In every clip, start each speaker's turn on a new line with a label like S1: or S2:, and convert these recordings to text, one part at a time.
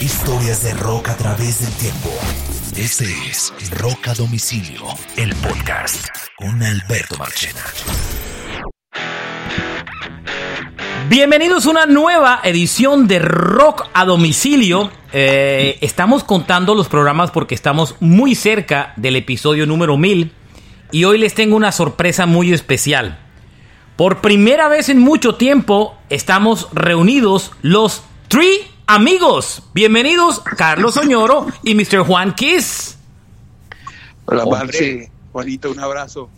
S1: Historias de rock a través del tiempo. Este es Rock a Domicilio, el podcast con Alberto Marchena.
S2: Bienvenidos a una nueva edición de Rock a Domicilio. Eh, estamos contando los programas porque estamos muy cerca del episodio número 1000 y hoy les tengo una sorpresa muy especial. Por primera vez en mucho tiempo estamos reunidos los Three Amigos. Bienvenidos Carlos Oñoro y Mr. Juan Kiss.
S3: Hola, Marce. Juanito, un abrazo.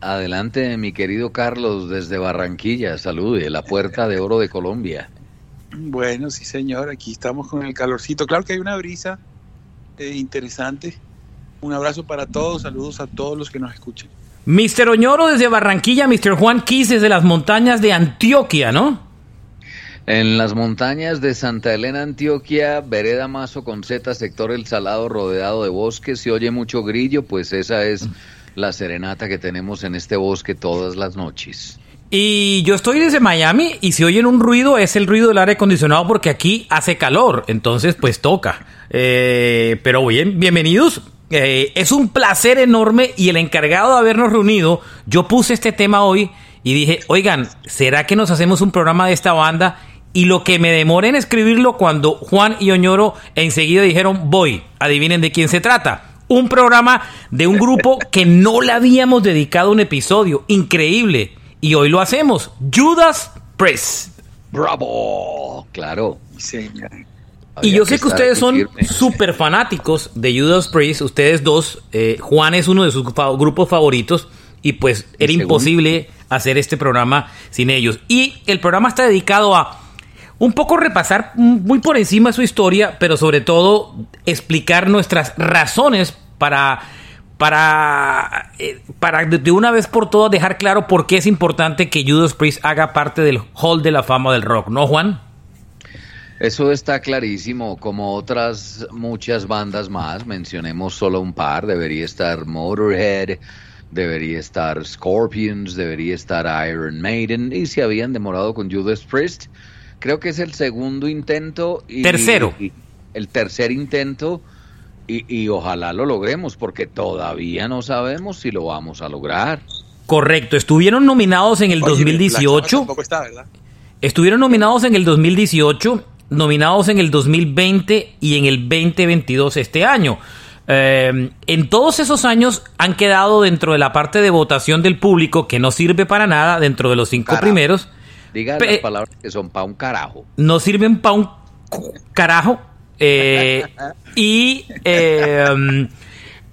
S4: Adelante, mi querido Carlos, desde Barranquilla. Salude, la puerta de oro de Colombia.
S3: Bueno, sí, señor. Aquí estamos con el calorcito. Claro que hay una brisa eh, interesante. Un abrazo para todos. Saludos a todos los que nos escuchen.
S2: Mr. Oñoro desde Barranquilla, Mr. Juan Kiss desde las montañas de Antioquia, ¿no?
S4: En las montañas de Santa Elena, Antioquia, vereda Mazo con Z, sector El Salado, rodeado de bosques, se oye mucho grillo, pues esa es la serenata que tenemos en este bosque todas las noches.
S2: Y yo estoy desde Miami y si oyen un ruido es el ruido del aire acondicionado porque aquí hace calor, entonces pues toca. Eh, pero bien, bienvenidos. Eh, es un placer enorme y el encargado de habernos reunido, yo puse este tema hoy y dije, oigan, ¿será que nos hacemos un programa de esta banda? Y lo que me demoré en escribirlo cuando Juan y Oñoro enseguida dijeron, voy, adivinen de quién se trata un programa de un grupo que no le habíamos dedicado un episodio. Increíble. Y hoy lo hacemos. Judas Priest.
S4: Bravo. Claro.
S2: y yo sé que ustedes son súper fanáticos de Judas Priest. Ustedes dos. Eh, Juan es uno de sus grupos favoritos. Y pues era imposible hacer este programa sin ellos. Y el programa está dedicado a un poco repasar muy por encima su historia, pero sobre todo explicar nuestras razones para para, eh, para de una vez por todas dejar claro por qué es importante que Judas Priest haga parte del Hall de la Fama del Rock, ¿no, Juan?
S4: Eso está clarísimo, como otras muchas bandas más, mencionemos solo un par, debería estar Motorhead, debería estar Scorpions, debería estar Iron Maiden, y se habían demorado con Judas Priest, creo que es el segundo intento. Y,
S2: Tercero.
S4: el tercer intento. Y, ojalá lo logremos, porque todavía no sabemos si lo vamos a lograr.
S2: Correcto, estuvieron nominados en el 2018. Estuvieron nominados en el 2018, nominados en el 2020 y en el 2022 este año. Eh, en todos esos años han quedado dentro de la parte de votación del público que no sirve para nada dentro de los cinco primeros.
S4: Diga las palabras que son pa' un carajo.
S2: No sirven pa' un carajo. Eh, y eh,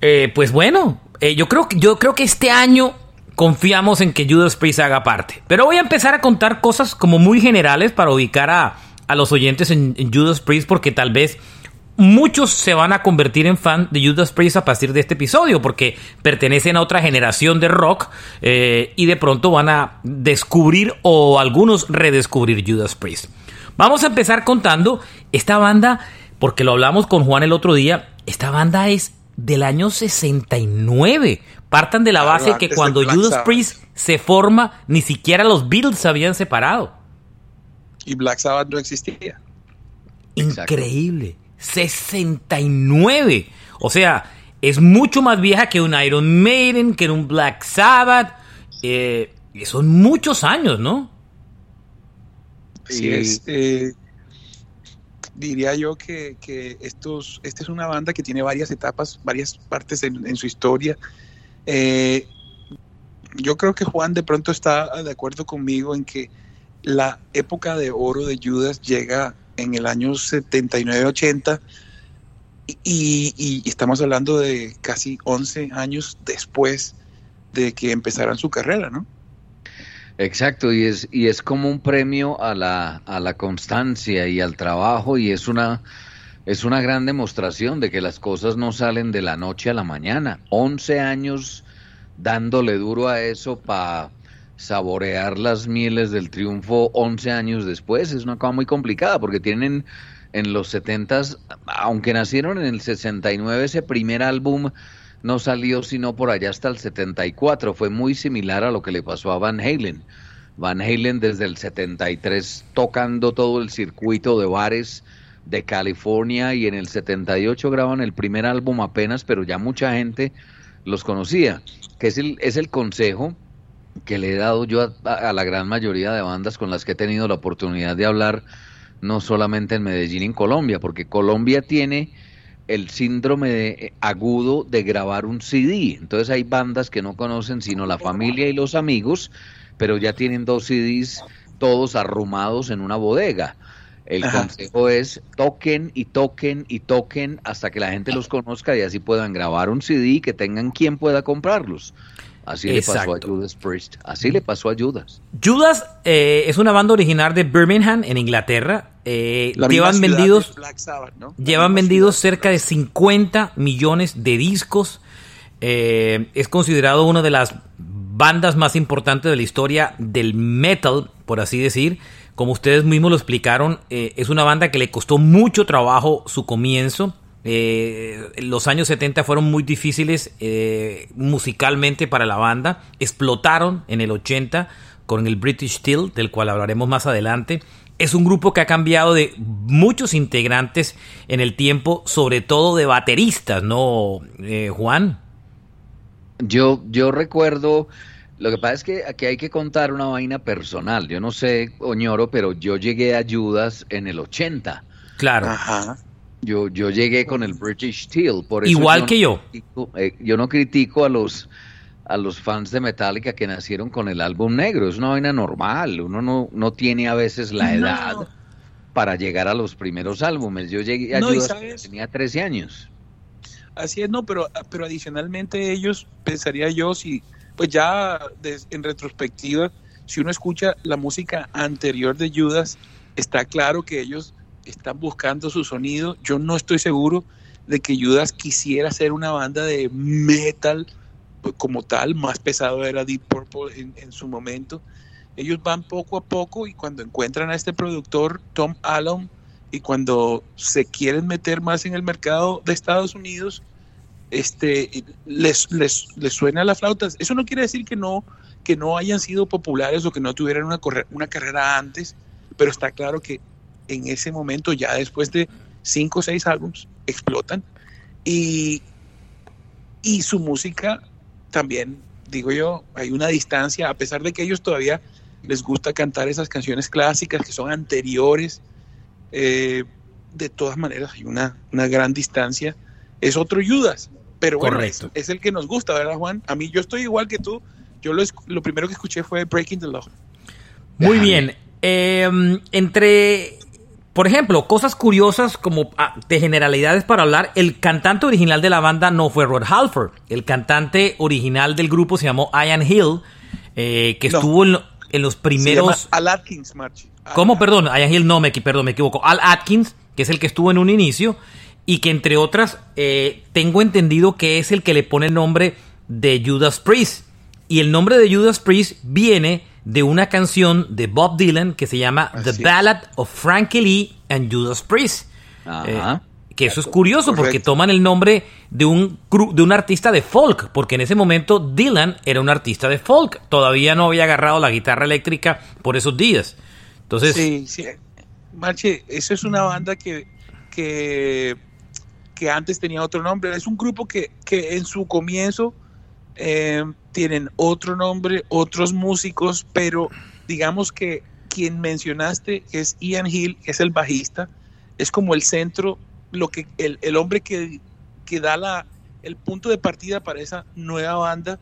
S2: eh, pues bueno, yo, creo, yo creo que este año confiamos en que Judas Priest haga parte. Pero voy a empezar a contar cosas como muy generales para ubicar a, a los oyentes en, en, Judas Priest porque tal vez muchos se van a convertir en fan de Judas Priest a partir de este episodio porque pertenecen a otra generación de rock eh, y de pronto van a descubrir o algunos redescubrir Judas Priest. Vamos a empezar contando esta banda porque lo hablamos con Juan el otro día. Esta banda es del año 69. Partan de la base que cuando Judas Priest se forma, ni siquiera los Beatles se habían separado.
S3: Y Black Sabbath no existía.
S2: Increíble. 69. O sea, es mucho más vieja que un Iron Maiden, que un Black Sabbath. Eh, son muchos años, ¿no?
S3: Sí, es. Eh, diría yo que, estos, esta es una banda que tiene varias etapas, varias partes en, su historia. Eh, yo creo que Juan de pronto está de acuerdo conmigo en que la época de oro de Judas llega en el año 79-80 y, estamos hablando de casi 11 años después de que empezaran su carrera, ¿no?
S4: Exacto, y es, y es como un premio a la, a la constancia y al trabajo y es una, es una gran demostración de que las cosas no salen de la noche a la mañana. 11 años dándole duro a eso para saborear las mieles del triunfo 11 años después. Es una cosa muy complicada porque tienen en los 70 aunque nacieron en el 69 ese primer álbum no salió sino por allá hasta el 74 fue muy similar a lo que le pasó a Van Halen. Van Halen desde el 73 tocando todo el circuito de bares de California y en el 78 graban el primer álbum apenas, pero ya mucha gente los conocía, que es el, es el consejo que le he dado yo a, la gran mayoría de bandas con las que he tenido la oportunidad de hablar, no solamente en Medellín, en Colombia, porque Colombia tiene el síndrome eh, agudo de grabar un CD. Entonces hay bandas que no conocen sino la familia y los amigos, pero ya tienen dos CDs todos arrumados en una bodega. El consejo es toquen y toquen y toquen hasta que la gente los conozca y así puedan grabar un CD y que tengan quien pueda comprarlos. Así le pasó a Judas Priest. Así le pasó a Judas.
S2: Judas eh, es una banda original de Birmingham, en Inglaterra. Eh, llevan vendidos, llevan vendidos cerca de 50 millones de discos. Eh, es considerado una de las bandas más importantes de la historia del metal, por así decir. Como ustedes mismos lo explicaron, es una banda que le costó mucho trabajo su comienzo eh, los años 70 fueron muy difíciles eh, musicalmente para la banda. Explotaron en el 80 con el British Steel, del cual hablaremos más adelante. Es un grupo que ha cambiado de muchos integrantes en el tiempo, sobre todo de bateristas, ¿no, eh, Juan?
S4: Yo, yo recuerdo, lo que pasa es que aquí hay que contar una vaina personal. Yo no sé, Oñoro, pero yo llegué a Judas en el 80.
S2: Claro.
S4: Ajá. Yo, yo llegué con el British Steel, por
S2: eso igual que yo.
S4: Eh, yo no critico a los a los fans de Metallica que nacieron con el álbum negro, es una vaina normal, uno no, no tiene a veces la edad para llegar a los primeros álbumes. Yo llegué a tenía 13 años.
S3: Así es, no, pero, pero adicionalmente ellos, pensaría yo, si, pues ya en retrospectiva, si uno escucha la música anterior de Judas, está claro que ellos están buscando su sonido. Yo no estoy seguro de que Judas quisiera ser una banda de metal pues, como tal, más pesado era Deep Purple en, su momento. Ellos van poco a poco y cuando encuentran a este productor, Tom Allen, y cuando se quieren meter más en el mercado de Estados Unidos, este, les, les, les suena la flauta. Eso no quiere decir que no, que no hayan sido populares o que no tuvieran una, una carrera antes, pero está claro que en ese momento, ya después de cinco o seis álbums, explotan. Y, y su música también, digo yo, hay una distancia, a pesar de que ellos todavía les gusta cantar esas canciones clásicas que son anteriores, eh, de todas maneras hay una, una gran distancia. Es otro Judas, pero bueno, es, el que nos gusta, ¿verdad, Juan? A mí yo estoy igual que tú. Yo lo, lo primero que escuché fue Breaking the Law.
S2: Muy bien. Em, entre por ejemplo, cosas curiosas como ah, de generalidades para hablar, el cantante original de la banda no fue Rod Halford. El cantante original del grupo se llamó Ian Hill, eh, que estuvo en, los primeros...
S3: Al Atkins, March.
S2: ¿Cómo? Perdón, Ian Hill no, me, perdón, me equivoco. Al Atkins, que es el que estuvo en un inicio, y que entre otras, eh, tengo entendido que es el que le pone el nombre de Judas Priest. Y el nombre de Judas Priest viene de una canción de Bob Dylan que se llama The Ballad of Frankie Lee and Judas Priest. Eh, que eso es curioso porque toman el nombre de un, de un artista de folk, porque en ese momento Dylan era un artista de folk, todavía no había agarrado la guitarra eléctrica por esos días. Entonces,
S3: sí, sí. Marche, eso es una banda que, que, que antes tenía otro nombre, es un grupo que, que en su comienzo eh, tienen otro nombre, otros músicos, pero digamos que quien mencionaste es Ian Hill, que es el bajista, es como el centro, lo que el, el hombre que, que da la, el punto de partida para esa nueva banda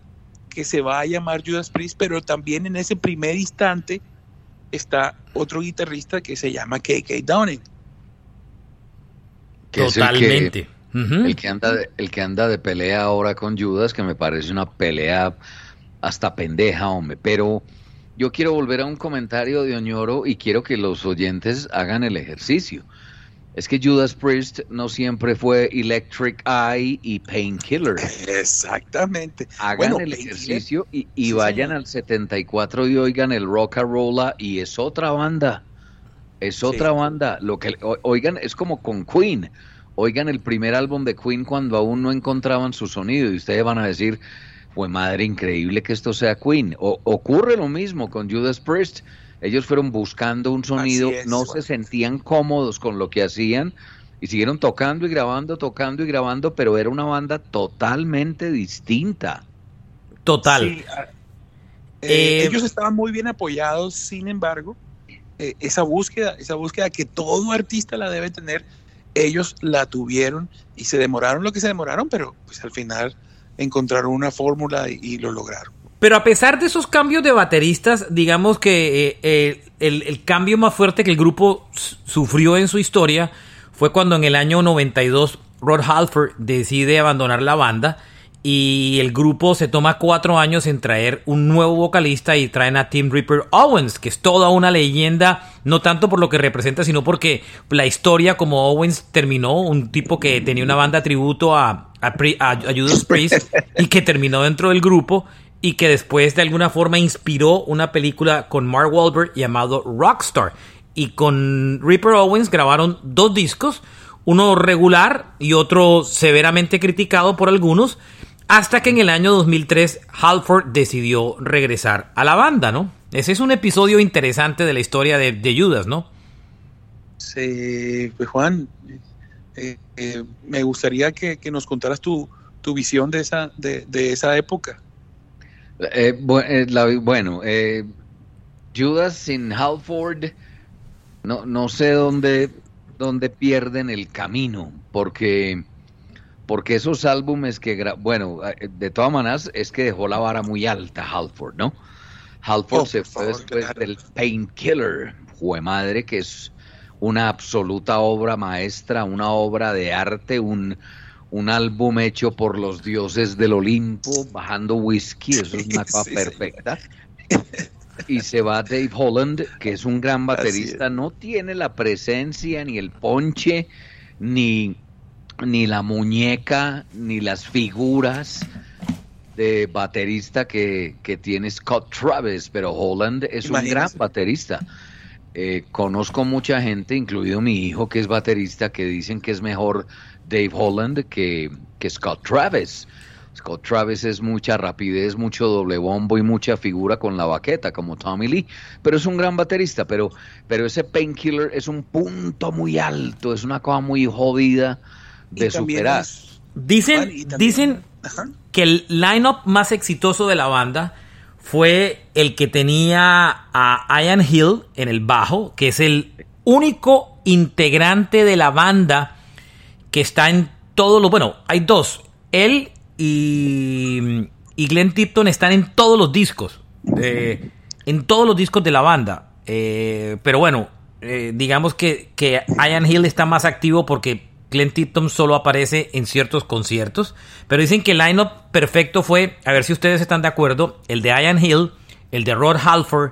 S3: que se va a llamar Judas Priest, pero también en ese primer instante está otro guitarrista que se llama KK Downing.
S2: Totalmente.
S4: El que anda de, el que anda de pelea ahora con Judas, que me parece una pelea hasta pendeja, hombre. Pero yo quiero volver a un comentario de Oñoro y quiero que los oyentes hagan el ejercicio. Es que Judas Priest no siempre fue Electric Eye y Painkiller.
S3: Exactamente.
S4: Hagan el ejercicio y, vayan al 74 y oigan el Rock Rolla y es otra banda. Es otra banda. Lo que oigan es como con Queen oigan el primer álbum de Queen cuando aún no encontraban su sonido y ustedes van a decir, pues madre, increíble que esto sea Queen. O, ocurre lo mismo con Judas Priest. Ellos fueron buscando un sonido, no se sentían cómodos con lo que hacían y siguieron tocando y grabando, tocando y grabando, pero era una banda totalmente distinta.
S2: Total.
S3: Ah, eh, ellos estaban muy bien apoyados, sin embargo, eh, esa búsqueda, esa búsqueda que todo artista la debe tener, ellos la tuvieron y se demoraron lo que se demoraron, pero pues al final encontraron una fórmula y, lo lograron.
S2: Pero a pesar de esos cambios de bateristas, digamos que eh, el, el, cambio más fuerte que el grupo sufrió en su historia fue cuando en el año 92 Rod Halford decide abandonar la banda y el grupo se toma cuatro años en traer un nuevo vocalista y traen a Tim Ripper Owens, que es toda una leyenda, no tanto por lo que representa, sino porque la historia como Owens terminó, un tipo que tenía una banda tributo a, a, Judas Priest y que terminó dentro del grupo y que después de alguna forma inspiró una película con Mark Wahlberg llamado Rockstar. Y con Ripper Owens grabaron dos discos, uno regular y otro severamente criticado por algunos, hasta que en el año 2003 Halford decidió regresar a la banda, ¿no? Ese es un episodio interesante de la historia de, Judas, ¿no?
S3: Sí, pues Juan, eh, eh, me gustaría que, nos contaras tu, visión de esa, de, esa época.
S4: Eh, bueno, Judas sin Halford, no, no sé dónde, dónde pierden el camino, porque porque esos álbumes que, bueno, eh, de todas maneras es que dejó la vara muy alta Halford, ¿no? Halford oh, se fue después del Painkiller, jue madre, que es una absoluta obra maestra, una obra de arte, un, un álbum hecho por los dioses del Olimpo, bajando whisky, eso es una cosa perfecta. Y se va Dave Holland, que es un gran baterista, no tiene la presencia ni el ponche, ni ni la muñeca, ni las figuras de baterista que, tiene Scott Travis, pero Holland es un gran baterista. Eh, conozco mucha gente, incluido mi hijo que es baterista, que dicen que es mejor Dave Holland que, que Scott Travis. Scott Travis es mucha rapidez, mucho doble bombo y mucha figura con la baqueta, como Tommy Lee, pero es un gran baterista, pero, pero ese Painkiller es un punto muy alto, es una cosa muy jodida de superar.
S2: Dicen, dicen que el lineup más exitoso de la banda fue el que tenía a Ian Hill en el bajo, que es el único integrante de la banda que está en todos los. Bueno, hay dos. Él y, y Glenn Tipton están en todos los discos. Eh, en todos los discos de la banda. Eh, pero bueno, eh, digamos que, que Ian Hill está más activo porque Glenn Tipton solo aparece en ciertos conciertos, pero dicen que el lineup perfecto fue, a ver si ustedes están de acuerdo, el de Ian Hill, el de Rod Halford,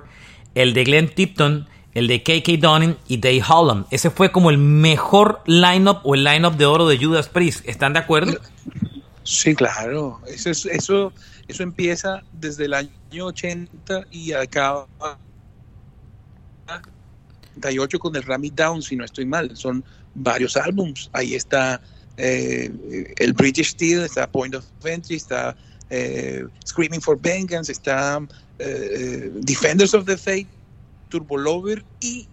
S2: el de Glenn Tipton, el de KK Donning y Dave Holland. Ese fue como el mejor lineup o el lineup de oro de Judas Priest. ¿Están de acuerdo?
S3: Sí, claro. Eso, eso, eso empieza desde el año 80 y acaba 98 con el Rami Down, si no estoy mal. Son varios álbums. Ahí está eh, el British Steel, está Point of Entry, está eh, Screaming for Vengeance, está eh, Defenders of the Faith, Turbo Lover y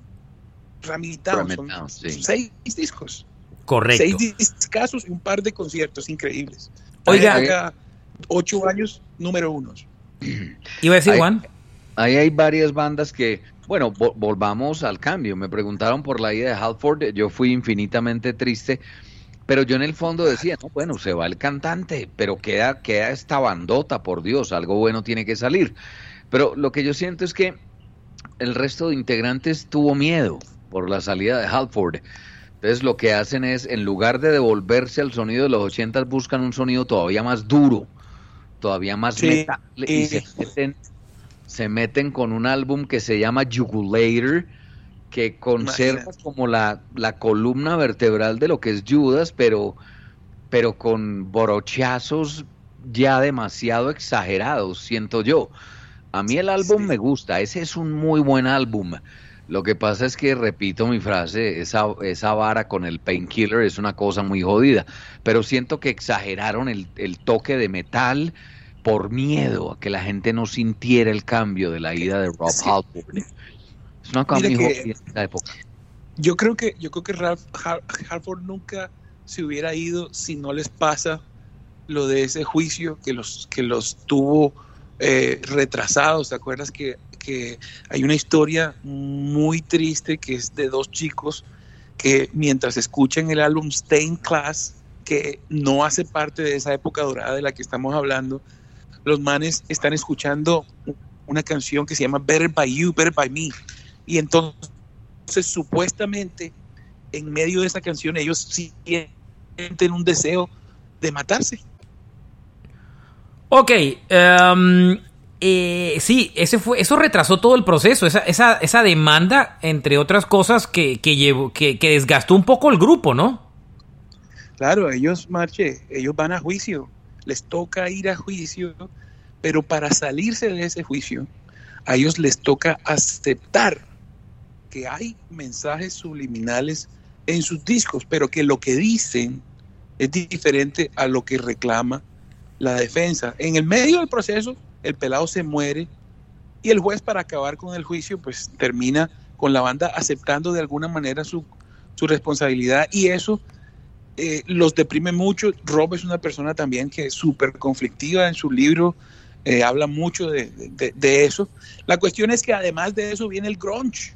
S3: Rami Down. seis discos.
S2: Correcto.
S3: Seis discos y un par de conciertos increíbles. Oiga, ocho años número unos.
S2: Iba a decir Juan.
S4: Ahí hay varias bandas que bueno, volvamos al cambio. Me preguntaron por la ida de Halford. Yo fui infinitamente triste. Pero yo en el fondo decía, no, bueno, se va el cantante, pero queda, queda esta bandota, por Dios, algo bueno tiene que salir. Pero lo que yo siento es que el resto de integrantes tuvo miedo por la salida de Halford. Entonces lo que hacen es, en lugar de devolverse al sonido de los ochentas, buscan un sonido todavía más duro, todavía más metal, y se meten se meten con un álbum que se llama Jugulator, que conserva como la, la, columna vertebral de lo que es Judas, pero, pero con borochazos ya demasiado exagerados, siento yo. A mí el álbum me gusta, ese es un muy buen álbum. Lo que pasa es que, repito mi frase, esa, esa vara con el painkiller es una cosa muy jodida, pero siento que exageraron el, el toque de metal, por miedo a que la gente no sintiera el cambio de la ida de Rob Halford. Es una cosa muy en época.
S3: Yo creo que, yo creo que Ralph Halford nunca se hubiera ido si no les pasa lo de ese juicio que los, que los tuvo eh, retrasados. ¿Te acuerdas que, que hay una historia muy triste que es de dos chicos que mientras escuchan el álbum Stay in Class, que no hace parte de esa época dorada de la que estamos hablando, los manes están escuchando una canción que se llama Better by You, Better by Me. Y entonces, supuestamente, en medio de esa canción, ellos sienten un deseo de matarse.
S2: Ok, um, eh, sí, ese fue, eso retrasó todo el proceso, esa, esa, esa demanda, entre otras cosas, que, que, llevó, que, que desgastó un poco el grupo, ¿no?
S3: Claro, ellos, Marche, ellos van a juicio, les toca ir a juicio, pero para salirse de ese juicio, a ellos les toca aceptar que hay mensajes subliminales en sus discos, pero que lo que dicen es diferente a lo que reclama la defensa. En el medio del proceso, el pelado se muere y el juez para acabar con el juicio, pues termina con la banda aceptando de alguna manera su, su responsabilidad y eso eh, los deprime mucho. Rob es una persona también que es súper conflictiva en su libro, eh, habla mucho de, eso. La cuestión es que además de eso viene el grunge.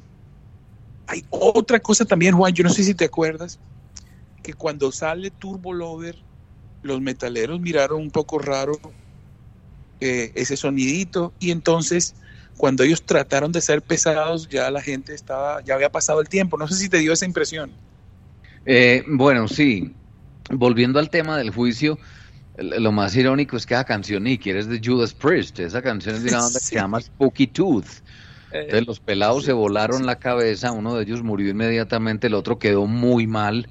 S3: Hay otra cosa también, Juan, yo no sé si te acuerdas, que cuando sale Turbo Lover, los metaleros miraron un poco raro eh, ese sonidito y entonces cuando ellos trataron de ser pesados ya la gente estaba, ya había pasado el tiempo. No sé si te dio esa impresión.
S4: Eh, bueno, sí. Volviendo al tema del juicio, lo más irónico es que esa canción ni quieres de Judas Priest. Esa canción es de una banda que se llama Spooky Tooth. Eh, Entonces los pelados se volaron la cabeza, uno de ellos murió inmediatamente, el otro quedó muy mal,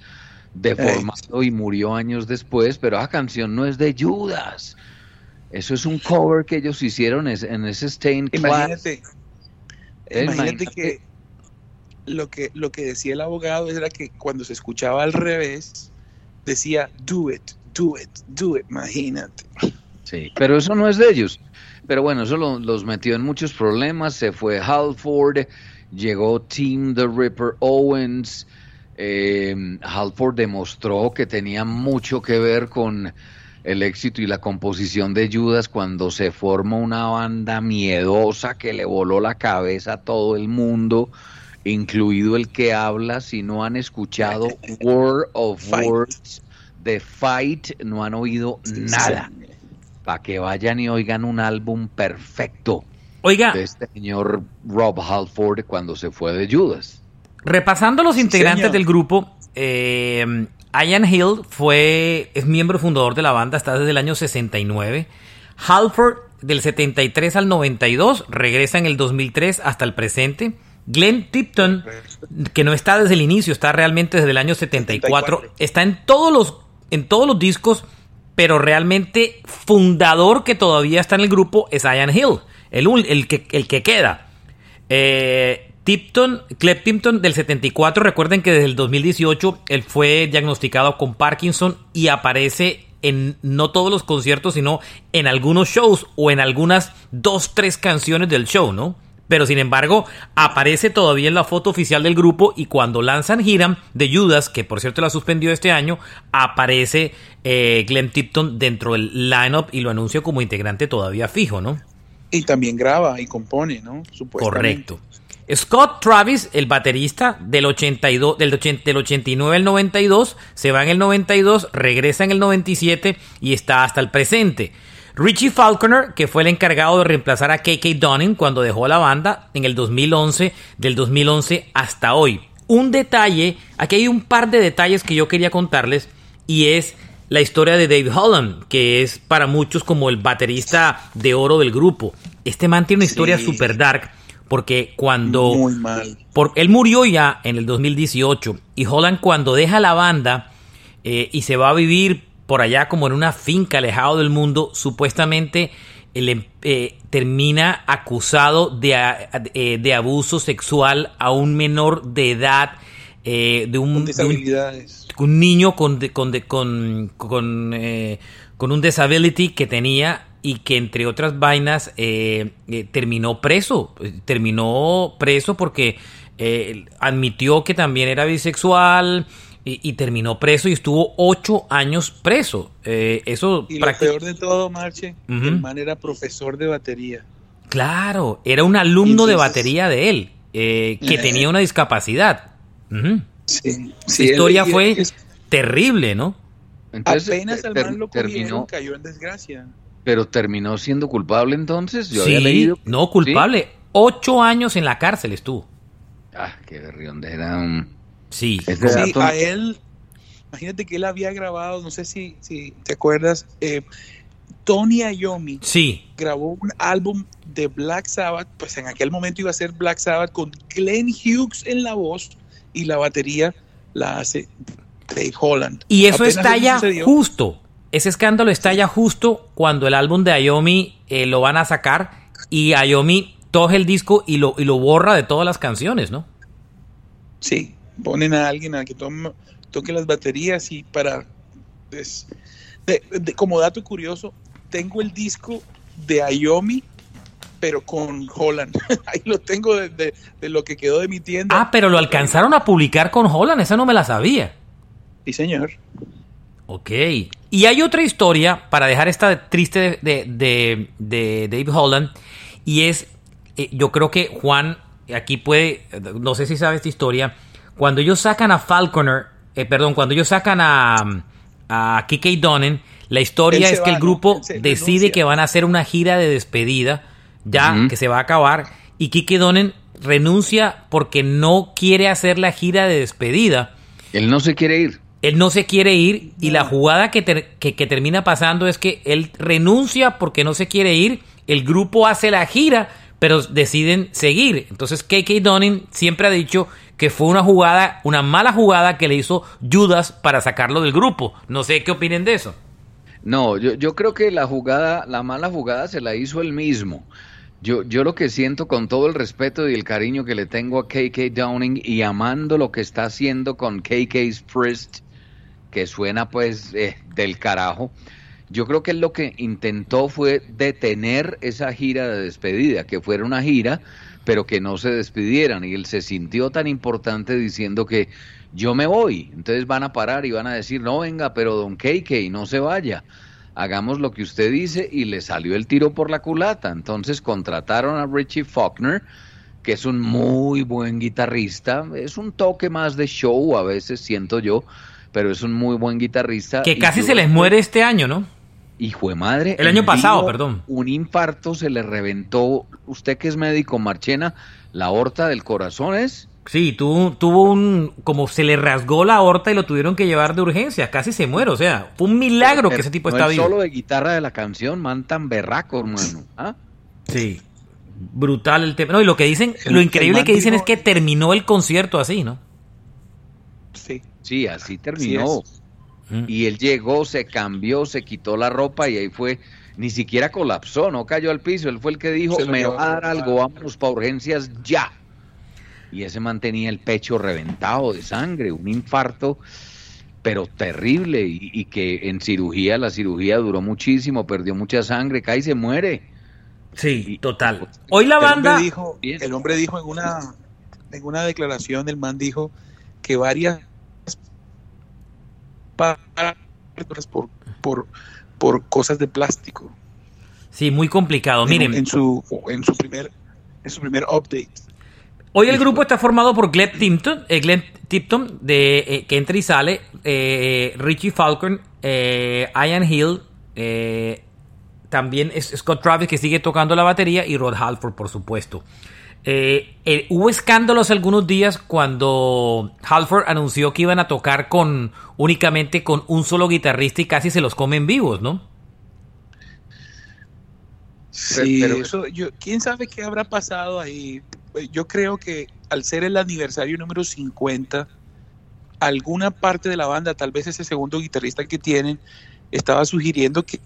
S4: deformado y murió años después, pero esa canción no es de Judas. Eso es un cover que ellos hicieron en ese Stain
S3: Imagínate, imagínate que lo que, lo que decía el abogado era que cuando se escuchaba al revés, decía, do it, do it, do it, imagínate.
S4: Sí, pero eso no es de ellos. Pero bueno, eso los metió en muchos problemas. Se fue Halford, llegó Team The Ripper Owens. Eh, Halford demostró que tenía mucho que ver con el éxito y la composición de Judas cuando se forma una banda miedosa que le voló la cabeza a todo el mundo incluido el que habla, si no han escuchado Word of Words de Fight, no han oído nada. Para que vayan y oigan un álbum perfecto
S2: Oiga.
S4: de este señor Rob Halford cuando se fue de Judas.
S2: Repasando los integrantes del grupo, eh, Ian Hill fue, es miembro fundador de la banda hasta desde el año 69. Halford del 73 al 92, regresa en el 2003 hasta el presente. Glenn Tipton, que no está desde el inicio, está realmente desde el año 74, está en todos los en todos los discos, pero realmente fundador que todavía está en el grupo es Ian Hill, el, el, que, el que queda. Eh, Tipton, Clep Tipton del 74, recuerden que desde el 2018 él fue diagnosticado con Parkinson y aparece en no todos los conciertos, sino en algunos shows o en algunas dos, tres canciones del show, ¿no? Pero sin embargo, aparece todavía en la foto oficial del grupo y cuando lanzan Hiram de Judas, que por cierto la suspendió este año, aparece eh, Glenn Tipton dentro del lineup y lo anuncia como integrante todavía fijo, ¿no?
S3: Y también graba y compone, ¿no?
S2: Correcto. Scott Travis, el baterista del 82, del, 80, del 89 al 92, se va en el 92, regresa en el 97 y está hasta el presente. Richie Falconer, que fue el encargado de reemplazar a KK Dunning cuando dejó la banda en el 2011, del 2011 hasta hoy. Un detalle, aquí hay un par de detalles que yo quería contarles y es la historia de Dave Holland, que es para muchos como el baterista de oro del grupo. Este man tiene una historia super dark porque cuando
S3: Muy mal.
S2: Por, él murió ya en el 2018 y Holland cuando deja la banda eh, y se va a vivir por allá como en una finca alejado del mundo, supuestamente él, eh, termina acusado de, eh, de, abuso sexual a un menor de edad, eh, de, un, un, niño con, con, con, con, con un disability que tenía y que entre otras vainas eh, eh, terminó preso. Terminó preso porque eh, admitió que también era bisexual y, terminó preso y estuvo ocho años preso. eso
S3: y lo peor de todo, Marche, el man era profesor de batería.
S2: Claro, era un alumno de batería de él, que tenía una discapacidad.
S3: sí,
S2: Su historia fue terrible, ¿no?
S3: Apenas al man lo terminó, cayó en desgracia.
S4: Pero terminó siendo culpable entonces. Yo había
S2: leído. No, culpable. Ocho años en la cárcel estuvo.
S4: Ah, qué era Un...
S2: Sí.
S3: sí a él, imagínate que él había grabado, no sé si, si te acuerdas, eh, Tony Iommi
S2: sí.
S3: grabó un álbum de Black Sabbath, pues en aquel momento iba a ser Black Sabbath con Glenn Hughes en la voz y la batería la hace Dave Holland.
S2: Y eso está ya justo ese escándalo estalla justo cuando el álbum de Ayomi eh, lo van a sacar y Ayomi toja el disco y lo, y lo borra de todas las canciones, ¿no?
S3: Sí, ponen a alguien a que toque las baterías y para... como dato curioso, tengo el disco de Ayomi pero con Holland. Ahí lo tengo de, de, lo que quedó de mi tienda.
S2: Ah, pero lo alcanzaron a publicar con Holland, esa no me la sabía.
S3: Sí, señor.
S2: Ok. Y hay otra historia, para dejar esta triste de, de, Dave Holland, y es, eh, yo creo que Juan aquí puede, no sé si sabe esta historia, cuando ellos sacan a Falconer, eh, perdón, cuando ellos sacan a, a Kike Donen, la historia es que el grupo decide que van a hacer una gira de despedida, ya que se va a acabar, y Kike Donen renuncia porque no quiere hacer la gira de despedida.
S4: Él no se quiere ir.
S2: Él no se quiere ir y la jugada que, termina pasando es que él renuncia porque no se quiere ir, el grupo hace la gira, pero deciden seguir. Entonces KK Dunning siempre ha dicho que fue una jugada, una mala jugada que le hizo Judas para sacarlo del grupo. No sé qué opinen de eso.
S4: No, yo, yo creo que la jugada, la mala jugada se la hizo él mismo. Yo, yo lo que siento con todo el respeto y el cariño que le tengo a KK Downing y amando lo que está haciendo con KK's Priest, que suena pues eh, del carajo. Yo creo que él lo que intentó fue detener esa gira de despedida, que fuera una gira, pero que no se despidieran. Y él se sintió tan importante diciendo que yo me voy. Entonces van a parar y van a decir, no venga, pero don KK, no se vaya. Hagamos lo que usted dice y le salió el tiro por la culata. Entonces contrataron a Richie Faulkner, que es un muy buen guitarrista. Es un toque más de show, a veces siento yo pero es un muy buen guitarrista.
S2: Que casi se les muere este año, ¿no?
S4: Hijo de madre.
S2: El año pasado, perdón.
S4: Un infarto se le reventó, usted que es médico, Marchena, la aorta del corazón es.
S2: Sí, tuvo, tuvo un, como se le rasgó la aorta y lo tuvieron que llevar de urgencia, casi se muere, o sea, fue un milagro que ese tipo no está vivo.
S4: solo de guitarra de la canción, man tan berraco, hermano. ¿Ah?
S2: Sí, brutal el tema. No, y lo que dicen, lo increíble que dicen es que terminó el concierto así, ¿no?
S3: Sí.
S4: Sí, así terminó. Mm. y él llegó, se cambió, se quitó la ropa y ahí fue, ni siquiera colapsó, no cayó al piso. Él fue el que dijo, me va a dar algo, vámonos para urgencias ya. Y ese mantenía el pecho reventado de sangre, un infarto, pero terrible. Y, que en cirugía, la cirugía duró muchísimo, perdió mucha sangre, cae y se muere.
S2: Sí, total. Hoy la banda.
S3: dijo, el hombre dijo en una, en una declaración, el man dijo que varias por, por, por cosas de plástico.
S2: Sí, muy complicado. Miren.
S3: En su, en su primer, en su primer update.
S2: Hoy el grupo está formado por Glenn Tipton, eh, Tipton de, eh, que entra y sale, eh, Richie Falcon, Ian Hill, también es Scott Travis que sigue tocando la batería y Rod Halford, por supuesto. Eh, eh, hubo escándalos algunos días cuando Halford anunció que iban a tocar con únicamente con un solo guitarrista y casi se los comen vivos, ¿no?
S3: Sí, pero, eso, yo, quién sabe qué habrá pasado ahí. Yo creo que al ser el aniversario número 50, alguna parte de la banda, tal vez ese segundo guitarrista que tienen, estaba sugiriendo que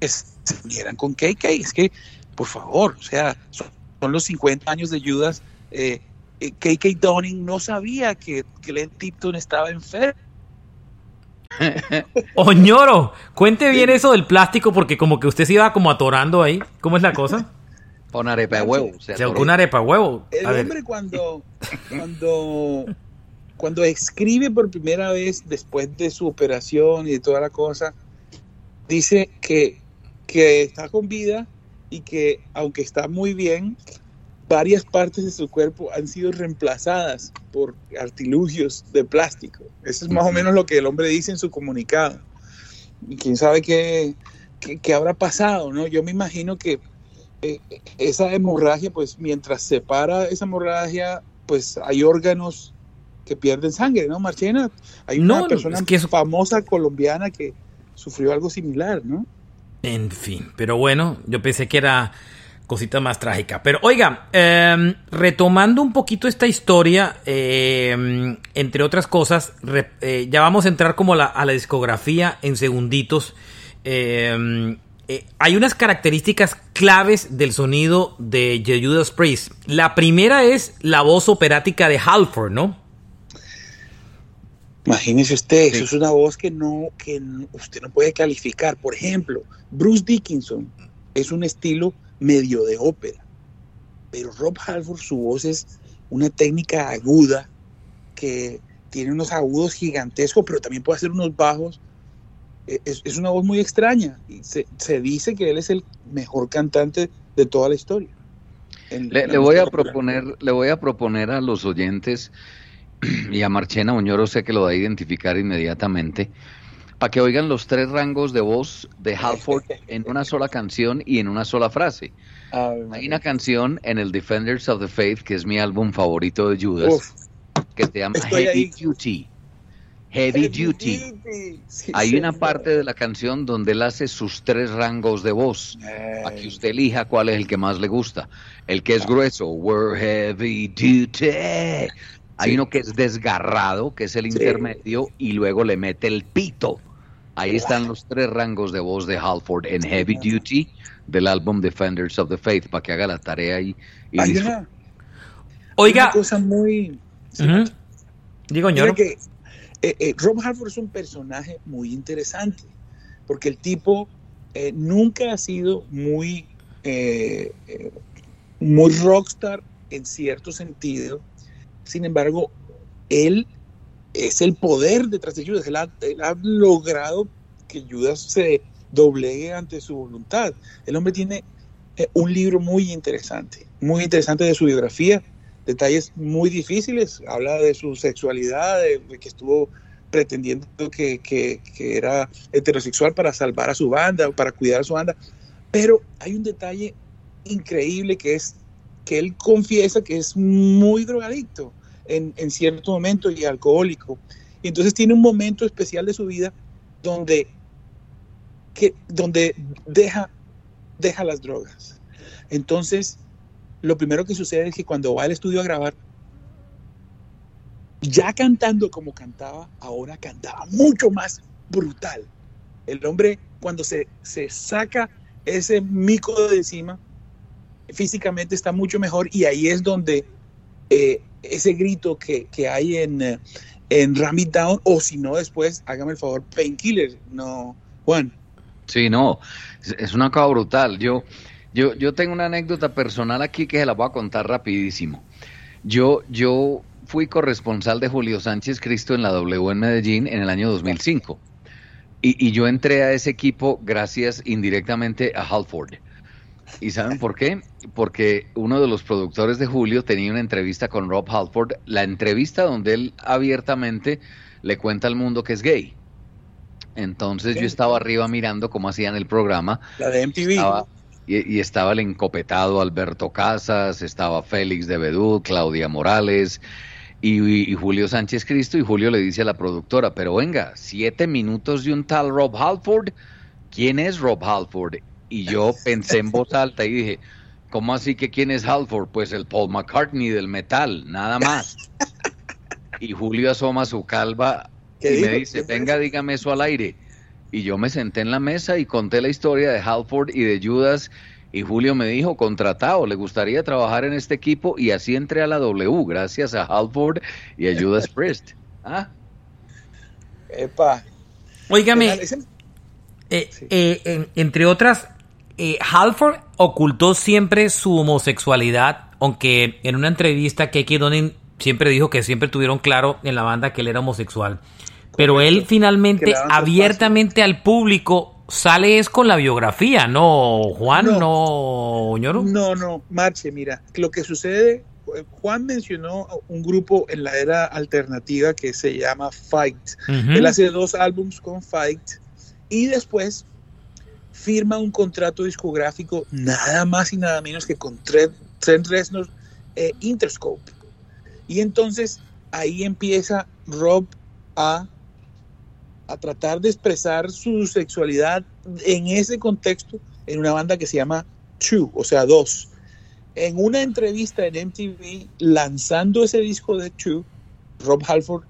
S3: se unieran con KK. Es que, por favor, o sea, son los 50 años de Judas, eh, KK eh, Donning no sabía que Glenn Tipton estaba enfermo.
S2: Oñoro, cuente bien eso del plástico porque como que usted se iba como atorando ahí. ¿Cómo es la cosa?
S4: Con arepa de huevo.
S2: Se, se una arepa de huevo.
S3: El hombre cuando, cuando, cuando escribe por primera vez después de su operación y de toda la cosa, dice que, que está con vida y que aunque está muy bien, varias partes de su cuerpo han sido reemplazadas por artilugios de plástico. Eso es más o menos lo que el hombre dice en su comunicado. Y quién sabe qué, qué, habrá pasado, ¿no? Yo me imagino que eh, esa hemorragia, pues mientras se para esa hemorragia, pues hay órganos que pierden sangre, ¿no, Marchena? Hay una persona famosa colombiana que sufrió algo similar, ¿no?
S2: En fin, pero bueno, yo pensé que era cosita más trágica. Pero oiga, em, retomando un poquito esta historia, em, entre otras cosas, eh, ya vamos a entrar como a la discografía en segunditos. Em, eh, hay unas características claves del sonido de Judas Priest. La primera es la voz operática de Halford, ¿no?
S3: Imagínese usted, eso es una voz que no, que usted no puede calificar. Por ejemplo, Bruce Dickinson es un estilo medio de ópera. Pero Rob Halford, su voz es una técnica aguda que tiene unos agudos gigantescos, pero también puede hacer unos bajos. E, es, una voz muy extraña. Y se, dice que él es el mejor cantante de toda la historia.
S4: le, voy a proponer, le voy a proponer a los oyentes y a Marchena Oñoro sé que lo va a identificar inmediatamente para que oigan los tres rangos de voz de Halford en una sola canción y en una sola frase. Hay una canción en el Defenders of the Faith, que es mi álbum favorito de Judas, que se llama Heavy Duty. Heavy, Duty. Hay una parte de la canción donde él hace sus tres rangos de voz. Para que usted elija cuál es el que más le gusta. El que es grueso, we're heavy duty. Hay uno que es desgarrado, que es el intermedio, y luego le mete el pito. Ahí están los tres rangos de voz de Halford en Heavy Duty del álbum Defenders of the Faith para que haga la tarea y,
S2: Oiga,
S3: una cosa muy
S2: digo yo
S3: que eh, eh, Rob Halford es un personaje muy interesante porque el tipo eh, nunca ha sido muy muy rockstar en cierto sentido. Sin embargo, él es el poder detrás de Judas. Él ha, logrado que Judas se doblegue ante su voluntad. El hombre tiene eh, un libro muy interesante, muy interesante de su biografía, detalles muy difíciles. Habla de su sexualidad, de, que estuvo pretendiendo que, que, era heterosexual para salvar a su banda, para cuidar a su banda. Pero hay un detalle increíble que es que él confiesa que es muy drogadicto en, cierto momento y alcohólico. Y entonces tiene un momento especial de su vida donde, que, donde deja, deja las drogas. Entonces, lo primero que sucede es que cuando va al estudio a grabar, ya cantando como cantaba, ahora cantaba mucho más brutal. El hombre, cuando se, se saca ese mico de encima, físicamente está mucho mejor y ahí es donde eh, ese grito que, hay en, eh, en Ram It Down, o si no, después, hágame el favor, Painkiller, no, Juan.
S4: Sí, no, es una cosa brutal. Yo, yo, yo tengo una anécdota personal aquí que se la voy a contar rapidísimo. Yo, yo fui corresponsal de Julio Sánchez Cristo en la W en Medellín en el año 2005. Y, y yo entré a ese equipo gracias indirectamente a Halford. ¿Y saben por qué? Porque uno de los productores de Julio tenía una entrevista con Rob Halford, la entrevista donde él abiertamente le cuenta al mundo que es gay. Entonces yo estaba arriba mirando cómo hacían el programa.
S3: La de MTV.
S4: y, estaba el encopetado Alberto Casas, estaba Félix de Bedú, Claudia Morales y, y, Julio Sánchez Cristo. Y Julio le dice a la productora, pero venga, siete minutos de un tal Rob Halford. ¿Quién es Rob Halford? Y yo pensé en voz alta y dije, ¿cómo así que quién es Halford? Pues el Paul McCartney del metal, nada más. Y Julio asoma su calva y me dice, venga, dígame eso al aire. Y yo me senté en la mesa y conté la historia de Halford y de Judas. Y Julio me dijo, contratado, le gustaría trabajar en este equipo. Y así entré a la W, gracias a Halford y a Judas Priest. ¿Ah?
S3: Epa,
S2: Óigame, eh, eh, entre otras, eh, Halford ocultó siempre su homosexualidad, aunque en una entrevista Keke Donin siempre dijo que siempre tuvieron claro en la banda que él era homosexual. Pero él finalmente, abiertamente al público, sale es con la biografía, ¿no, Juan? ¿No,
S3: ¿no No, no, Marche, mira, lo que sucede, Juan mencionó un grupo en la era alternativa que se llama Fight. Él hace dos álbums con Fight y después firma un contrato discográfico nada más y nada menos que con Trent, Reznor eh, Interscope. Y entonces ahí empieza Rob a a tratar de expresar su sexualidad en ese contexto en una banda que se llama Two, o sea, dos. En una entrevista en MTV, lanzando ese disco de Two, Rob Halford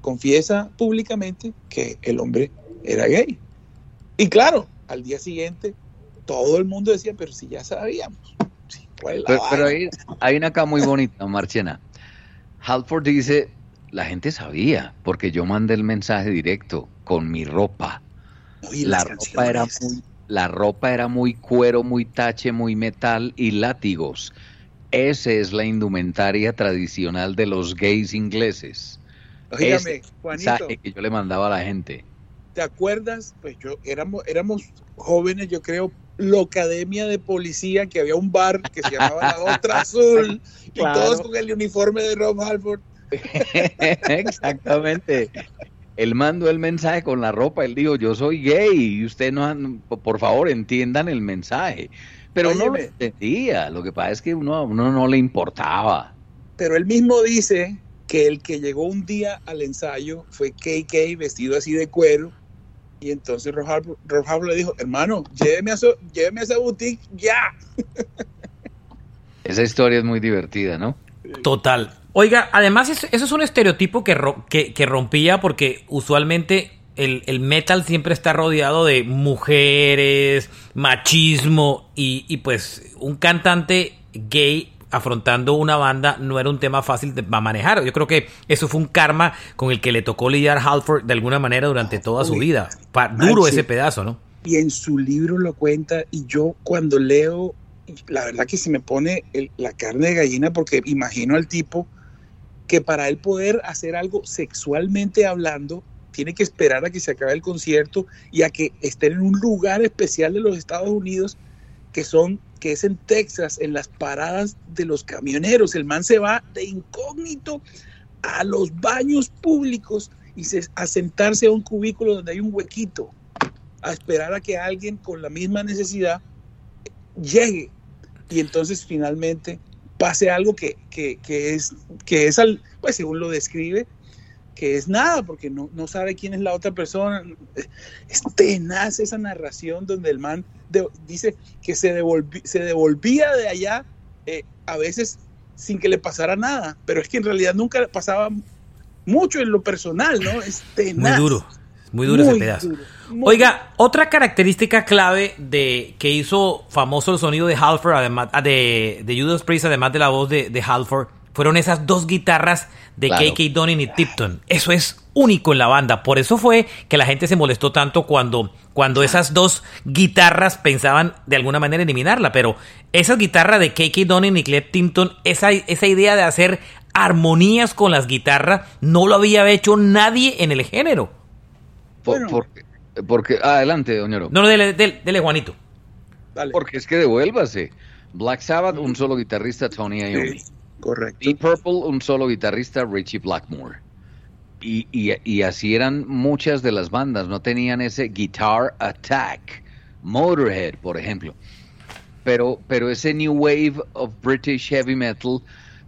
S3: confiesa públicamente que el hombre era gay. Y claro, al día siguiente, todo el mundo decía, pero si ya sabíamos.
S4: pero, hay, una acá muy bonita, Marchena. Halford dice, la gente sabía, porque yo mandé el mensaje directo con mi ropa. la ropa era muy, la ropa era muy cuero, muy tache, muy metal y látigos. Esa es la indumentaria tradicional de los gays ingleses.
S3: Oígame, Juanito,
S4: que yo le mandaba a la gente.
S3: ¿Te acuerdas? Pues yo éramos, éramos jóvenes, yo creo, la academia de policía, que había un bar que se llamaba La Otra Azul, y todos con el uniforme de Rob Halford.
S4: Exactamente. Él mandó el mensaje con la ropa, él dijo, yo soy gay y usted no, por favor, entiendan el mensaje. Pero no lo entendía, lo que pasa es que uno, uno no le importaba.
S3: Pero él mismo dice que el que llegó un día al ensayo fue KK vestido así de cuero y entonces Rob le dijo, hermano, lléveme a, lléveme a esa boutique ya.
S4: Esa historia es muy divertida, ¿no?
S2: Total. Oiga, además eso, es un estereotipo que, que, rompía porque usualmente el, metal siempre está rodeado de mujeres, machismo y, pues un cantante gay afrontando una banda no era un tema fácil de manejar. Yo creo que eso fue un karma con el que le tocó lidiar Halford de alguna manera durante toda su vida. duro ese pedazo, ¿no?
S3: Y en su libro lo cuenta y yo cuando leo, la verdad que se me pone la carne de gallina porque imagino al tipo que para él poder hacer algo sexualmente hablando, tiene que esperar a que se acabe el concierto y a que estén en un lugar especial de los Estados Unidos que son que es en Texas, en las paradas de los camioneros. El man se va de incógnito a los baños públicos y se, a sentarse a un cubículo donde hay un huequito, a esperar a que alguien con la misma necesidad llegue. Y entonces finalmente pase algo que, es, que es al, pues según lo describe, que es nada, porque no, no sabe quién es la otra persona. Es tenaz esa narración donde el man dice que se, se devolvía de allá eh, a veces sin que le pasara nada, pero es que en realidad nunca pasaba mucho en lo personal, ¿no? Es tenaz.
S2: Muy duro, muy duro ese pedazo. Oiga, otra característica clave de que hizo famoso el sonido de Halford, además de, de Judas Priest, además de la voz de, de Halford, fueron esas dos guitarras de KK Donin y Tipton. Eso es único en la banda. Por eso fue que la gente se molestó tanto cuando, cuando esas dos guitarras pensaban de alguna manera eliminarla. Pero esa guitarra de KK Donin y Clef Tipton, esa, esa idea de hacer armonías con las guitarras, no lo había hecho nadie en el género.
S4: Porque, adelante, doñero.
S2: No, no, dele, dele, Juanito.
S4: Porque es que devuélvase. Black Sabbath, un solo guitarrista, Tony Iommi.
S3: Correcto.
S4: Deep Purple, un solo guitarrista, Richie Blackmore. Y, y, así eran muchas de las bandas, no tenían ese guitar attack. Motorhead, por ejemplo. Pero, pero ese New Wave of British Heavy Metal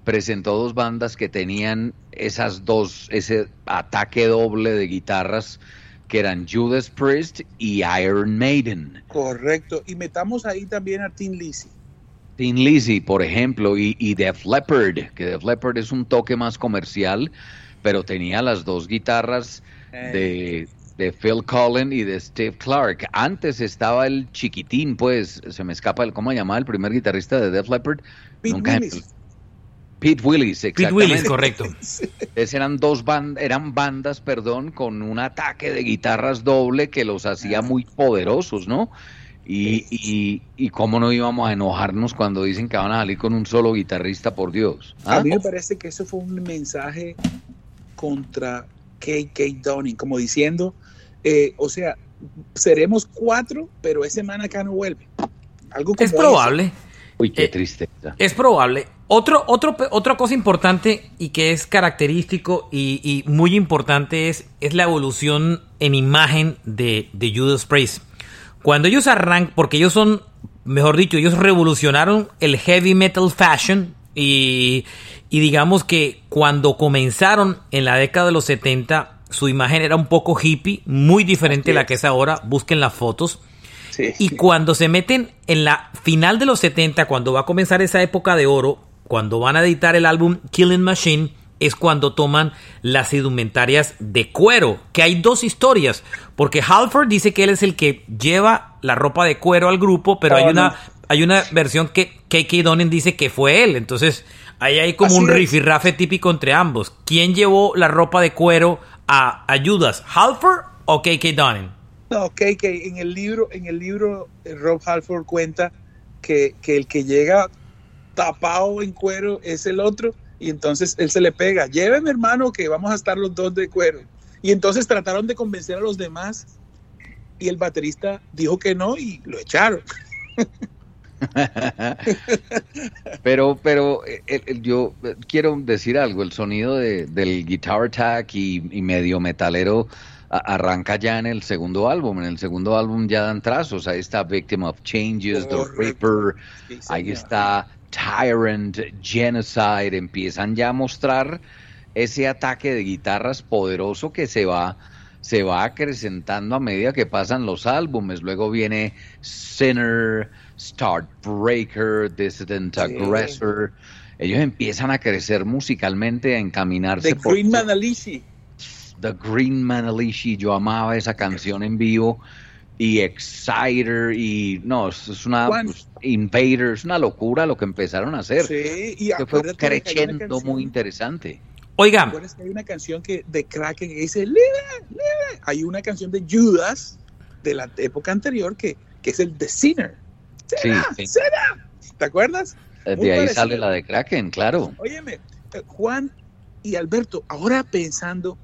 S4: presentó dos bandas que tenían esas dos, ese ataque doble de guitarras que eran Judas Priest y Iron Maiden.
S3: Correcto, y metamos ahí también a Tim Lizzy.
S4: Tim Lizzy, por ejemplo, y, y Def Leppard, que Def Leppard es un toque más comercial, pero tenía las dos guitarras de, de, Phil Collins y de Steve Clark. Antes estaba el chiquitín, pues, se me escapa el, ¿cómo se llamaba el primer guitarrista de Def Leppard?
S3: Nunca
S4: Pete Willis,
S2: exactamente. Pete Willis, correcto.
S4: Es, eran dos bandas, eran bandas, perdón, con un ataque de guitarras doble que los hacía muy poderosos, ¿no? Y, y, y, cómo no íbamos a enojarnos cuando dicen que van a salir con un solo guitarrista, por Dios.
S3: A ¿Ah? mí me parece que eso fue un mensaje contra KK Donning, como diciendo, eh, o sea, seremos cuatro, pero ese man acá no vuelve.
S2: Algo es probable.
S4: Uy, qué eh, tristeza.
S2: Es probable. Otro, otro, otra cosa importante y que es característico y, muy importante es, es la evolución en imagen de, de Judas Priest. Cuando ellos arrancan, porque ellos son, mejor dicho, ellos revolucionaron el heavy metal fashion y, y digamos que cuando comenzaron en la década de los 70, su imagen era un poco hippie, muy diferente a la que es ahora. Busquen las fotos. Y cuando se meten en la final de los 70, cuando va a comenzar esa época de oro, cuando van a editar el álbum Killing Machine, es cuando toman las indumentarias de cuero, que hay dos historias, porque Halford dice que él es el que lleva la ropa de cuero al grupo, pero hay una hay una versión que KK Donen dice que fue él, entonces ahí hay como un rifirrafe típico entre ambos. ¿Quién llevó la ropa de cuero a, Judas, Halford o KK Donen?
S3: No, KK en el libro en el libro eh, Rob Halford cuenta que, que el que llega tapado en cuero es el otro y entonces él se le pega, lléveme hermano que vamos a estar los dos de cuero. Y entonces trataron de convencer a los demás y el baterista dijo que no y lo echaron.
S4: pero, pero eh, yo quiero decir algo, el sonido del guitar attack y, medio metalero arranca ya en el segundo álbum, en el segundo álbum ya dan trazos, ahí está Victim of Changes, The Reaper, ahí está Tyrant, Genocide, empiezan ya a mostrar ese ataque de guitarras poderoso que se va se va acrecentando a medida que pasan los álbumes. Luego viene Sinner, Start Breaker, Dissident Aggressor. Ellos empiezan a crecer musicalmente, a encaminarse.
S3: The Green Manalishi.
S4: The Green Manalishi. Yo amaba esa canción en vivo y Exciter y no, es una pues, Invader, es una locura lo que empezaron a hacer.
S3: Sí, y
S4: que fue creciendo muy interesante.
S2: Oigan,
S3: hay una canción que de Kraken que dice libre, libre. Hay una canción de Judas de la época anterior que, que es el The Sinner. sí, ¿Te acuerdas?
S4: De ahí sale la de Kraken, claro.
S3: Óyeme, eh, Juan y Alberto, ahora pensando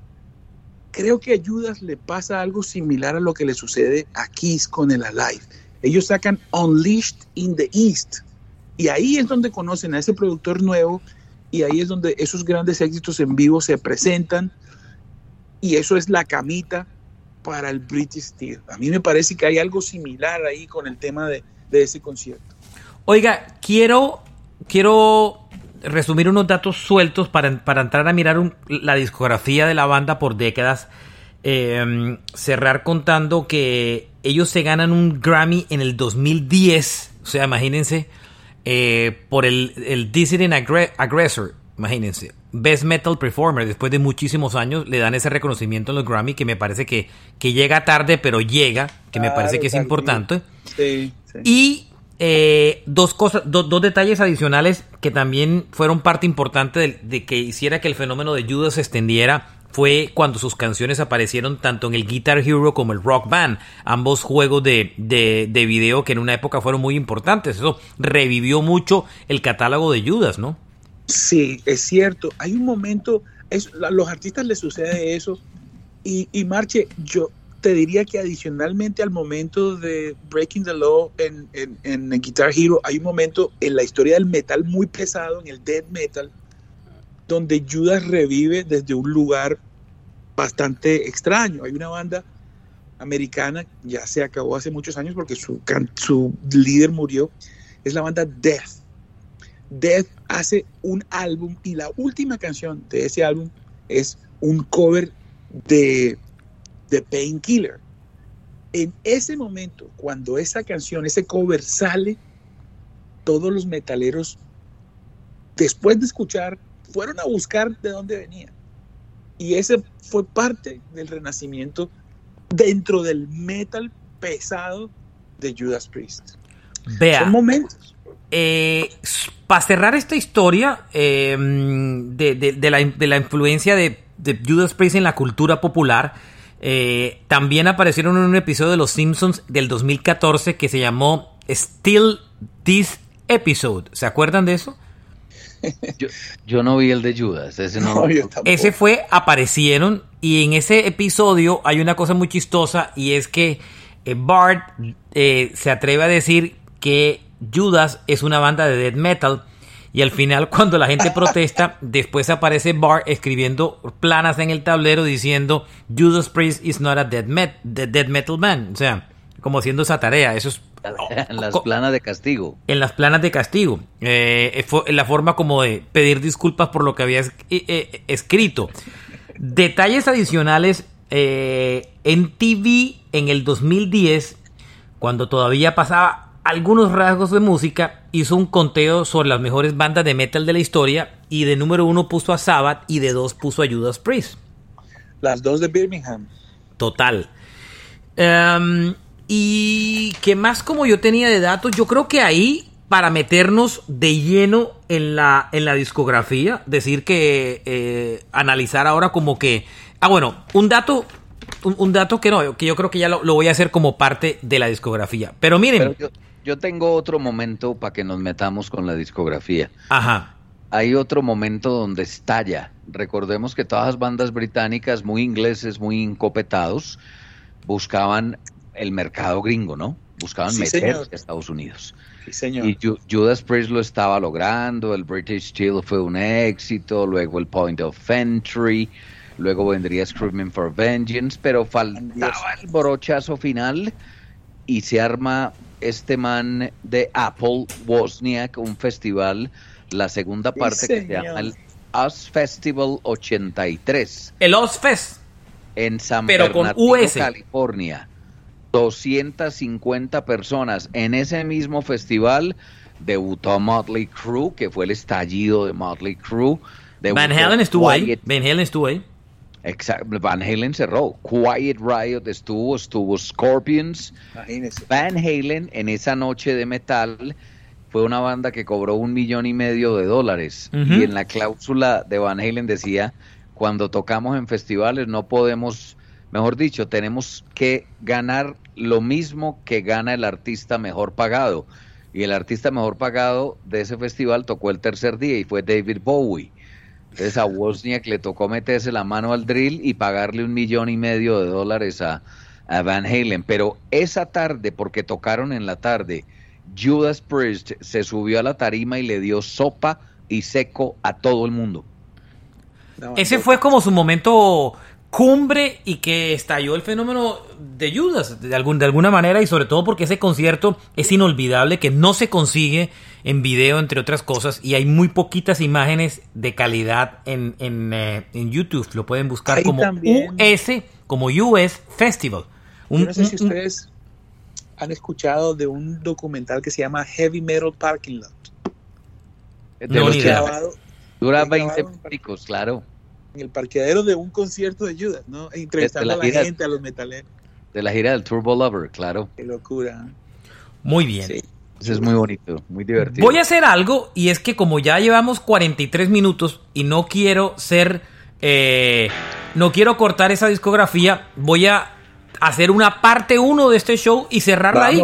S3: creo que a Judas le pasa algo similar a lo que le sucede a Kiss con el Alive. Ellos sacan Unleashed in the East y ahí es donde conocen a ese productor nuevo y ahí es donde esos grandes éxitos en vivo se presentan y eso es la camita para el British Steel. A mí me parece que hay algo similar ahí con el tema de, ese concierto.
S2: Oiga, quiero, quiero resumir unos datos sueltos para, entrar a mirar la discografía de la banda por décadas. Em, cerrar contando que ellos se ganan un Grammy en el 2010. O sea, imagínense, eh, por el, el Dissident Aggressor. Imagínense. Best Metal Performer. Después de muchísimos años le dan ese reconocimiento en los Grammy que me parece que, que llega tarde, pero llega. Que me parece que es importante.
S3: Sí,
S2: Y eh, dos cosas, dos detalles adicionales que también fueron parte importante de, que hiciera que el fenómeno de Judas se extendiera fue cuando sus canciones aparecieron tanto en el Guitar Hero como el Rock Band, ambos juegos de, de, video que en una época fueron muy importantes. Eso revivió mucho el catálogo de Judas, ¿no?
S3: Sí, es cierto. Hay un momento, es, a los artistas les sucede eso. Y, y Marche, yo, te diría que adicionalmente al momento de Breaking the Law en, en, Guitar Hero, hay un momento en la historia del metal muy pesado, en el death metal, donde Judas revive desde un lugar bastante extraño. Hay una banda americana, ya se acabó hace muchos años porque su, su líder murió, es la banda Death. Death hace un álbum y la última canción de ese álbum es un cover de de Painkiller. En ese momento, cuando esa canción, ese cover sale, todos los metaleros, después de escuchar, fueron a buscar de dónde venía. Y ese fue parte del renacimiento dentro del metal pesado de Judas Priest.
S2: Vea.
S3: momentos.
S2: eh, para cerrar esta historia eh, de, la, influencia de, Judas Priest en la cultura popular, eh, también aparecieron en un episodio de Los Simpsons del 2014 que se llamó Still This Episode. ¿Se acuerdan de eso?
S4: Yo, no vi el de Judas, ese no.
S2: ese fue, aparecieron y en ese episodio hay una cosa muy chistosa y es que Bart se atreve a decir que Judas es una banda de death metal. Y al final, cuando la gente protesta, después aparece Bart escribiendo planas en el tablero diciendo Judas Priest is not a death, metal band. O sea, como haciendo esa tarea. Eso es.
S4: En las planas de castigo.
S2: En las planas de castigo. Eh, la forma como de pedir disculpas por lo que había eh, eh, escrito. Detalles adicionales. en TV en el 2010, cuando todavía pasaba algunos rasgos de música, hizo un conteo sobre las mejores bandas de metal de la historia y de número uno puso a Sabbath y de dos puso a Judas Priest.
S3: Las dos de Birmingham.
S2: Total. Em, y que más como yo tenía de datos, yo creo que ahí para meternos de lleno en la, en la discografía, decir que eh, analizar ahora como que... Ah, bueno, un dato un, dato que no, que yo creo que ya lo, voy a hacer como parte de la discografía. Pero miren,
S4: yo tengo otro momento para que nos metamos con la discografía.
S2: Ajá.
S4: Hay otro momento donde estalla. Recordemos que todas las bandas británicas, muy ingleses, muy incopetados, buscaban el mercado gringo, ¿no? Buscaban meterse a Estados Unidos.
S3: Sí, señor. Y
S4: Judas Priest lo estaba logrando, el British Steel fue un éxito, luego el Point of Entry, luego vendría Screaming for Vengeance, pero faltaba el borochazo final y se arma este man de Apple, Wozniak, un festival, la segunda parte que se llama el Oz Festival 83.
S2: El Oz Fest.
S4: En San Pero California. 250 personas. En ese mismo festival debutó Motley Crue, que fue el estallido de Motley Crue.
S2: Van Halen estuvo ahí. Van Halen estuvo ahí.
S4: Exacto, Van Halen cerró. Quiet Riot estuvo, estuvo Scorpions. Van Halen en esa noche de metal fue una banda que cobró un millón y medio de dólares. Y en la cláusula de Van Halen decía, cuando tocamos en festivales no podemos, mejor dicho, tenemos que ganar lo mismo que gana el artista mejor pagado. Y el artista mejor pagado de ese festival tocó el tercer día y fue David Bowie. Entonces a Wozniak le tocó meterse la mano al drill y pagarle un millón y medio de dólares a, Van Halen. Pero esa tarde, porque tocaron en la tarde, Judas Priest se subió a la tarima y le dio sopa y seco a todo el mundo.
S2: Ese fue como su momento cumbre y que estalló el fenómeno de Judas de, algún, de alguna manera y sobre todo porque ese concierto es inolvidable que no se consigue en video entre otras cosas y hay muy poquitas imágenes de calidad en, en, eh, YouTube. Lo pueden buscar como US como US Festival.
S3: No sé si ustedes han escuchado de un documental que se llama Heavy Metal Parking Lot.
S4: Dura 20 minutos claro
S3: en el parqueadero de un concierto de Judas, ¿no? E entrevistando a la gente, a los metaleros.
S4: De la gira del Turbo Lover, claro.
S3: Qué locura.
S2: Muy bien.
S4: Eso es muy bonito, muy divertido.
S2: Voy a hacer algo y es que como ya llevamos 43 minutos y no quiero ser, eh, no quiero cortar esa discografía, voy a hacer una parte 1 de este show y cerrarla ahí.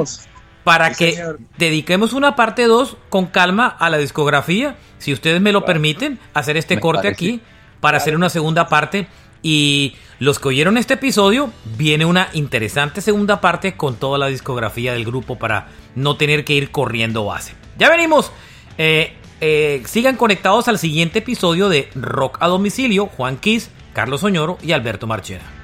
S2: Para que dediquemos una parte 2 con calma a la discografía, si ustedes me lo permiten, hacer este corte aquí para hacer una segunda parte. Y los que oyeron este episodio, viene una interesante segunda parte con toda la discografía del grupo para no tener que ir corriendo base. Ya venimos. Eh, eh, sigan conectados al siguiente episodio de Rock a Domicilio. Juan Kiss, Carlos Oñoro y Alberto Marchena.